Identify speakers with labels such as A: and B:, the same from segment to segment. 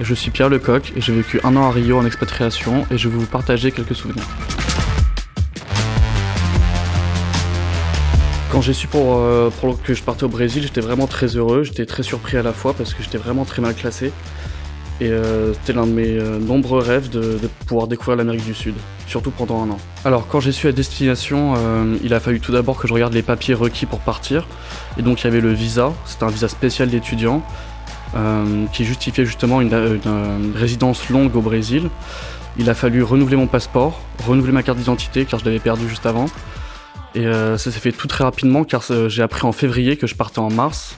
A: je suis Pierre Lecoq et j'ai vécu un an à Rio en expatriation et je vais vous partager quelques souvenirs. Quand j'ai su pour, euh, que je partais au Brésil, j'étais vraiment très heureux, j'étais très surpris à la fois parce que j'étais vraiment très mal classé. Et euh, c'était l'un de mes euh, nombreux rêves de, de pouvoir découvrir l'Amérique du Sud, surtout pendant un an. Alors quand j'ai su la destination, il a fallu tout d'abord que je regarde les papiers requis pour partir. Et donc il y avait le visa, c'était un visa spécial d'étudiant. Euh, qui justifiait justement une, résidence longue au Brésil. Il a fallu renouveler mon passeport, renouveler ma carte d'identité car je l'avais perdu juste avant. Et euh, ça s'est fait tout très rapidement car euh, j'ai appris en février que je partais en mars.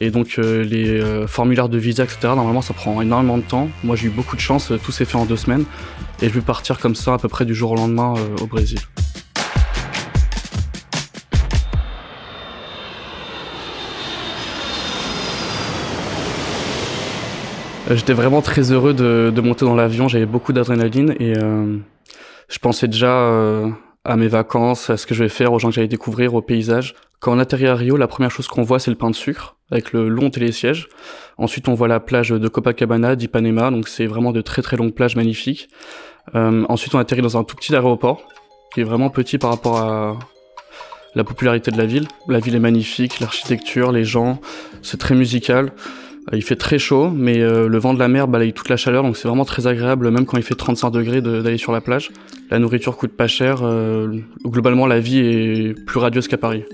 A: Et donc les formulaires de visa, etc., normalement ça prend énormément de temps. Moi j'ai eu beaucoup de chance, tout s'est fait en deux semaines. Et je vais partir comme ça à peu près du jour au lendemain au Brésil. J'étais vraiment très heureux de, de monter dans l'avion, j'avais beaucoup d'adrénaline et euh, je pensais déjà euh, à mes vacances, à ce que je vais faire, aux gens que j'allais découvrir, au paysage. Quand on atterrit à Rio, la première chose qu'on voit, c'est le pain de sucre, avec le long télésiège. Ensuite, on voit la plage de Copacabana, d'Ipanema, donc c'est vraiment de très très longues plages magnifiques. Euh, ensuite, on atterrit dans un tout petit aéroport, qui est vraiment petit par rapport à la popularité de la ville. La ville est magnifique, l'architecture, les gens, c'est très musical. Euh, il fait très chaud, mais euh, le vent de la mer balaye toute la chaleur, donc c'est vraiment très agréable, même quand il fait 35 degrés, d'aller sur la plage. La nourriture coûte pas cher. Euh, globalement, la vie est plus radieuse qu'à Paris.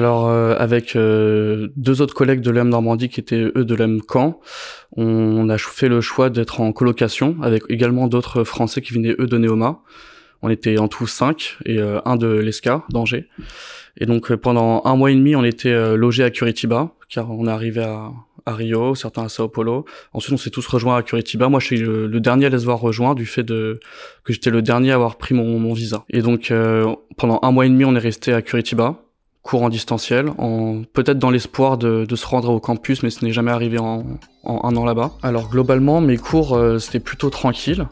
A: Alors euh, avec euh, deux autres collègues de l'EM Normandie qui étaient eux de l'EM Caen, on, a fait le choix d'être en colocation avec également d'autres Français qui venaient eux de Néoma. On était en tout cinq et euh, un de l'ESCA d'Angers. Et donc pendant un mois et demi, on était logés à Curitiba car on est arrivé à, à Rio, certains à Sao Paulo. Ensuite, on s'est tous rejoints à Curitiba. Moi, je suis le, dernier à les avoir rejoints du fait de que j'étais le dernier à avoir pris mon, mon visa. Et donc, pendant un mois et demi, on est resté à Curitiba cours en distanciel, en, peut-être dans l'espoir de, se rendre au campus, mais ce n'est jamais arrivé en, un an là-bas. Alors globalement, mes cours, euh, c'était plutôt tranquille,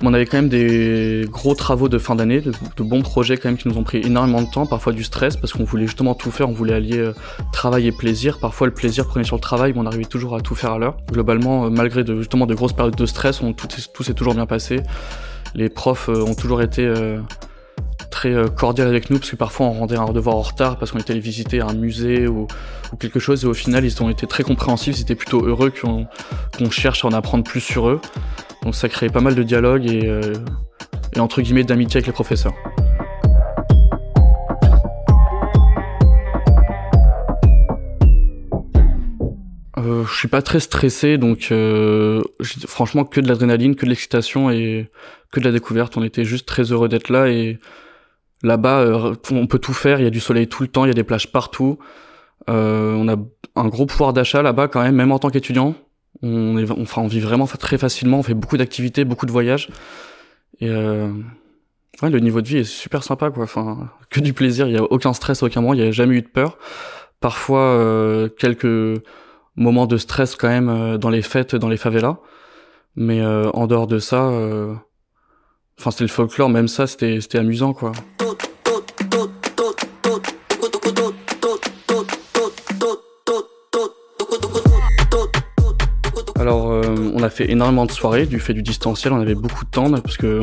A: mais on avait quand même des gros travaux de fin d'année, de, bons projets quand même qui nous ont pris énormément de temps, parfois du stress, parce qu'on voulait justement tout faire, on voulait allier euh, travail et plaisir. Parfois le plaisir prenait sur le travail, mais on arrivait toujours à tout faire à l'heure. Globalement, euh, malgré de, justement de grosses périodes de stress, on, tout, tout s'est toujours bien passé. Les profs ont toujours été euh, cordial avec nous parce que parfois on rendait un devoir en retard parce qu'on était allé visiter un musée ou, quelque chose et au final ils ont été très compréhensifs, ils étaient plutôt heureux qu'on cherche à en apprendre plus sur eux. Donc ça créait pas mal de dialogue et, euh, et entre guillemets d'amitié avec les professeurs. Euh, je suis pas très stressé, donc franchement que de l'adrénaline, que de l'excitation et que de la découverte. On était juste très heureux d'être là et Là-bas, euh, on peut tout faire. Il y a du soleil tout le temps. Il y a des plages partout. Euh, on a un gros pouvoir d'achat là-bas quand même, même en tant qu'étudiant. On, est, vit vraiment très facilement. On fait beaucoup d'activités, beaucoup de voyages. Et euh, le niveau de vie est super sympa, quoi. Que du plaisir. Il y a aucun stress, aucun moment. Il n'y a jamais eu de peur. Parfois, quelques moments de stress quand même dans les fêtes, dans les favelas. Mais en dehors de ça, enfin, c'était le folklore. Même ça, c'était amusant. On a fait énormément de soirées du fait du distanciel. On avait beaucoup de temps parce que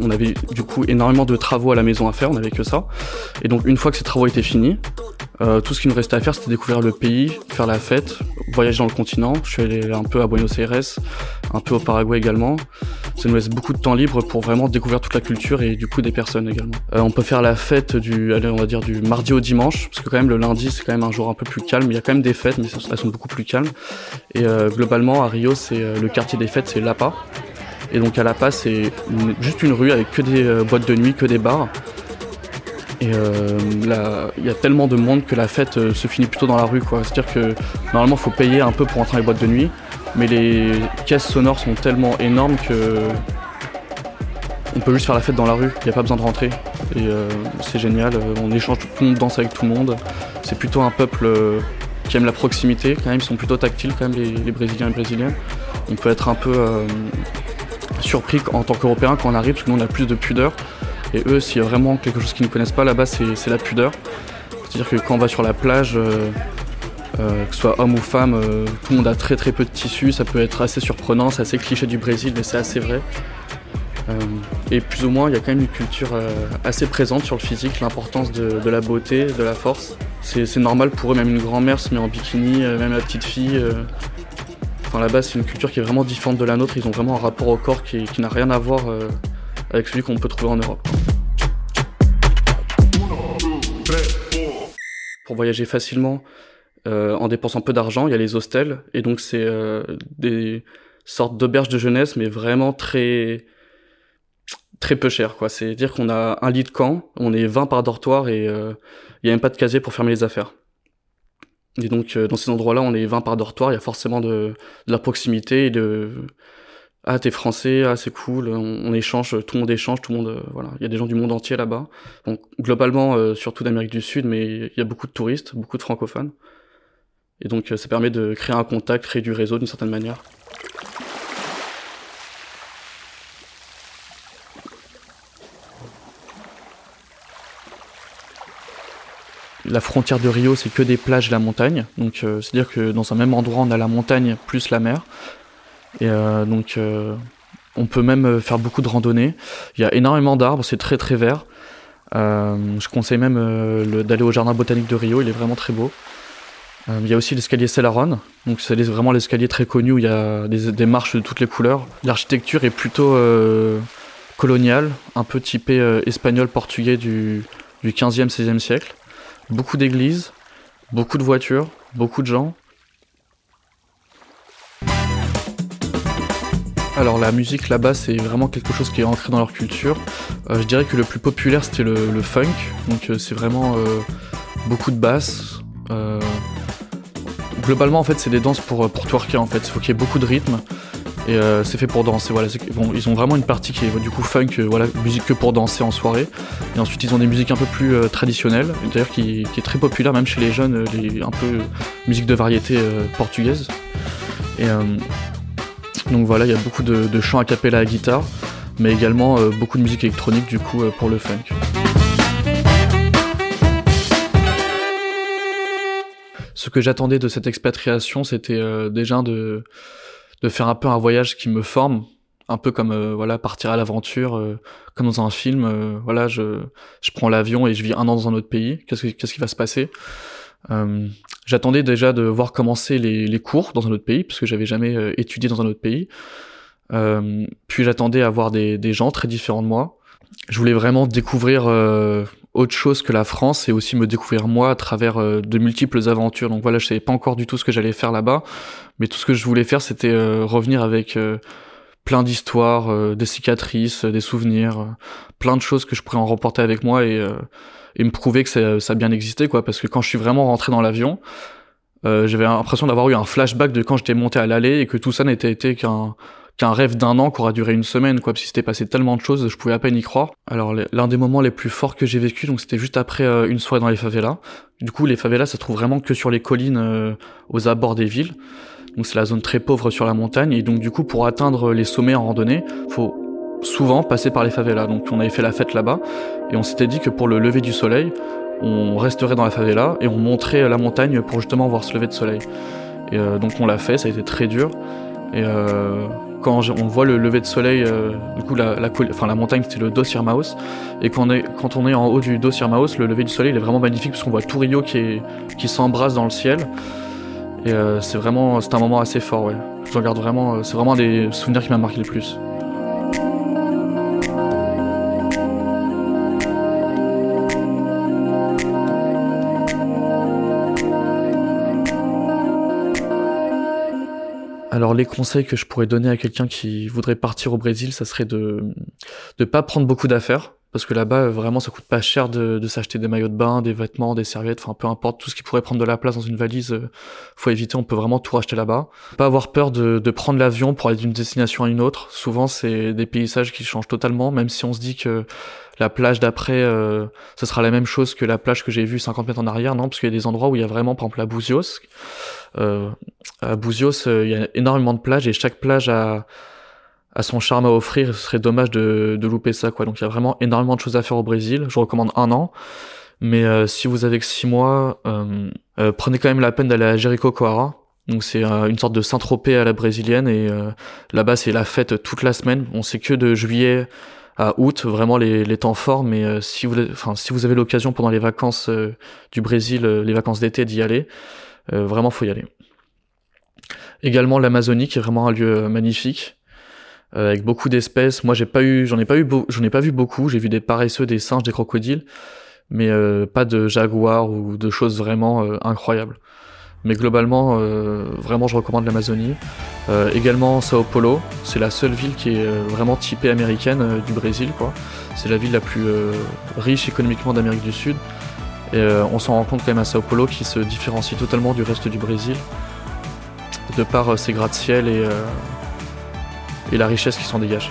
A: on, avait du coup énormément de travaux à la maison à faire. On n'avait que ça. Et donc, une fois que ces travaux étaient finis, euh, tout ce qui nous restait à faire, c'était découvrir le pays, faire la fête, voyager dans le continent. Je suis allé un peu à Buenos Aires, un peu au Paraguay également. Ça nous laisse beaucoup de temps libre pour vraiment découvrir toute la culture et du coup des personnes également. Euh, on peut faire la fête du, allez, on va dire du mardi au dimanche, parce que quand même le lundi c'est quand même un jour un peu plus calme. Il y a quand même des fêtes, mais elles sont beaucoup plus calmes. Et euh, globalement à Rio, c'est le quartier des fêtes, c'est Lapa. Et donc à Lapa, c'est juste une rue avec que des boîtes de nuit, que des bars. Et euh, il y a tellement de monde que la fête euh, se finit plutôt dans la rue. C'est-à-dire que normalement, il faut payer un peu pour entrer dans les boîtes de nuit, mais les caisses sonores sont tellement énormes que on peut juste faire la fête dans la rue. Il n'y a pas besoin de rentrer. Et euh, c'est génial. On échange, tout le monde danse avec tout le monde. C'est plutôt un peuple qui aiment la proximité. Quand même, ils sont plutôt tactiles quand même les, Brésiliens et Brésiliennes. On peut être un peu euh, surpris en tant qu'Européen quand on arrive parce que nous on a plus de pudeur. Et eux, s'il y a vraiment quelque chose qu'ils ne connaissent pas là-bas, c'est la pudeur. C'est-à-dire que quand on va sur la plage, euh, euh, que ce soit homme ou femme, euh, tout le monde a très très peu de tissu, ça peut être assez surprenant, c'est assez cliché du Brésil, mais c'est assez vrai. et plus ou moins, il y a quand même une culture assez présente sur le physique, l'importance de, la beauté, de la force. C'est normal pour eux, même une grand-mère se met en bikini, même la petite fille. Enfin là-bas, c'est une culture qui est vraiment différente de la nôtre, ils ont vraiment un rapport au corps qui n'a rien à voir avec celui qu'on peut trouver en Europe. Pour voyager facilement, euh, en dépensant peu d'argent, il y a les hostels, et donc c'est euh, des sortes d'auberges de jeunesse, mais vraiment très très peu cher quoi. C'est dire qu'on a un lit de camp, on est 20 par dortoir et euh, il y a même pas de casier pour fermer les affaires. Et donc dans ces endroits-là, on est 20 par dortoir, il y a forcément de, de la proximité et de ah t'es français, ah c'est cool, on, échange, tout le monde échange, tout le monde, euh, voilà, il y a des gens du monde entier là-bas. Donc globalement, euh, surtout d'Amérique du Sud, mais il y a beaucoup de touristes, beaucoup de francophones, et donc euh, ça permet de créer un contact, créer du réseau d'une certaine manière. La frontière de Rio, c'est que des plages et la montagne. Donc, c'est-à-dire que dans un même endroit, on a la montagne plus la mer. Et euh, donc, euh, on peut même euh, faire beaucoup de randonnées. Il y a énormément d'arbres, c'est très très vert. je conseille même d'aller au jardin botanique de Rio, il est vraiment très beau. Il y a aussi l'escalier Celaron, donc c'est vraiment l'escalier très connu où il y a des, marches de toutes les couleurs. L'architecture est plutôt coloniale, un peu typée espagnol portugais du, du 15e 16e siècle. Beaucoup d'églises, beaucoup de voitures, beaucoup de gens. Alors la musique là-bas c'est vraiment quelque chose qui est ancré dans leur culture. Euh, je dirais que le plus populaire c'était le, funk, donc euh, c'est vraiment euh, beaucoup de basses. Globalement en fait c'est des danses pour, pour twerker en fait, il faut qu'il y ait beaucoup de rythme et c'est fait pour danser. Voilà, bon, ils ont vraiment une partie qui est du funk, voilà, musique que pour danser en soirée. Et ensuite ils ont des musiques un peu plus traditionnelles, d'ailleurs qui, est très populaire même chez les jeunes, un peu musique de variété portugaise. Et donc voilà, il y a beaucoup de, chants à cappella à guitare, mais également euh, beaucoup de musique électronique du coup euh, pour le funk. Ce que j'attendais de cette expatriation, c'était euh, déjà de, de faire un peu un voyage qui me forme, un peu comme voilà partir à l'aventure, comme dans un film. voilà, je, je prends l'avion et je vis un an dans un autre pays. Qu'est-ce, qu'est-ce qui va se passer? Euh, j'attendais déjà de voir commencer les, les, cours dans un autre pays, parce que j'avais jamais euh, étudié dans un autre pays. Euh, puis j'attendais à voir des, des, gens très différents de moi. Je voulais vraiment découvrir autre chose que la France et aussi me découvrir moi à travers de multiples aventures. Donc voilà, je savais pas encore du tout ce que j'allais faire là-bas, mais tout ce que je voulais faire, c'était revenir avec plein d'histoires, des cicatrices, des souvenirs, plein de choses que je pourrais en remporter avec moi et me prouver que ça, a bien existé, quoi. Parce que quand je suis vraiment rentré dans l'avion, euh, j'avais l'impression d'avoir eu un flashback de quand j'étais monté à l'allée et que tout ça n'était été qu'un qu'un rêve d'un an qui aura duré une semaine, quoi. Parce que c'était passé tellement de choses, je pouvais à peine y croire. Alors, l'un des moments les plus forts que j'ai vécu, donc c'était juste après euh, une soirée dans les favelas. Du coup, les favelas, ça se trouve vraiment que sur les collines, euh, aux abords des villes. Donc c'est la zone très pauvre sur la montagne. Et donc du coup, pour atteindre les sommets en randonnée, faut souvent passer par les favelas. Donc on avait fait la fête là-bas et on s'était dit que pour le lever du soleil, on resterait dans la favela et on montrait la montagne pour justement voir ce lever de soleil. Et euh, donc on l'a fait, ça a été très dur. Et euh, quand on voit le lever de soleil, euh, du coup la, montagne c'était le Dos Irmãos, et quand on, est, en haut du Dos Irmãos, le lever du soleil il est vraiment magnifique parce qu'on voit tout Rio qui, s'embrasse dans le ciel. Et c'est vraiment, c'est un moment assez fort. Je regarde vraiment, c'est vraiment des souvenirs qui m'ont marqué le plus. Alors les conseils que je pourrais donner à quelqu'un qui voudrait partir au Brésil, ça serait de ne pas prendre beaucoup d'affaires. parce que là-bas vraiment ça coûte pas cher de, s'acheter des maillots de bain, des vêtements, des serviettes, enfin peu importe tout ce qui pourrait prendre de la place dans une valise, euh, faut éviter. On peut vraiment tout racheter là-bas. Pas avoir peur de, prendre l'avion pour aller d'une destination à une autre. Souvent c'est des paysages qui changent totalement, même si on se dit que la plage d'après, euh, ce sera la même chose que la plage que j'ai vue 50 mètres en arrière, non, parce qu'il y a des endroits où il y a vraiment, par exemple, à Bouzios. Euh, à Bouzios, il y a énormément de plages et chaque plage a à son charme à offrir, ce serait dommage de, de louper ça, quoi. Donc il y a vraiment énormément de choses à faire au Brésil. Je recommande un an. Mais euh, si vous avez que six mois, euh, euh, prenez quand même la peine d'aller à Jericoacoara. Donc c'est une sorte de Saint-Tropez à la brésilienne et là-bas c'est la fête toute la semaine. On sait que de juillet à août, vraiment les, les temps forts. Mais si vous, enfin si vous avez l'occasion pendant les vacances du Brésil, les vacances d'été d'y aller, vraiment faut y aller. Également l'Amazonie qui est vraiment un lieu magnifique. Euh, avec beaucoup d'espèces. Moi, j'ai pas eu, j'en ai pas eu, j'en ai pas vu beaucoup. J'ai vu des paresseux, des singes, des crocodiles, mais euh, pas de jaguars ou de choses vraiment euh, incroyables. Mais globalement, vraiment, je recommande l'Amazonie. également Sao Paulo, c'est la seule ville qui est vraiment typée américaine du Brésil, quoi. C'est la ville la plus riche économiquement d'Amérique du Sud. Et on s'en rend compte quand même à Sao Paulo qui se différencie totalement du reste du Brésil de par ses gratte-ciel et et la richesse qui s'en dégage.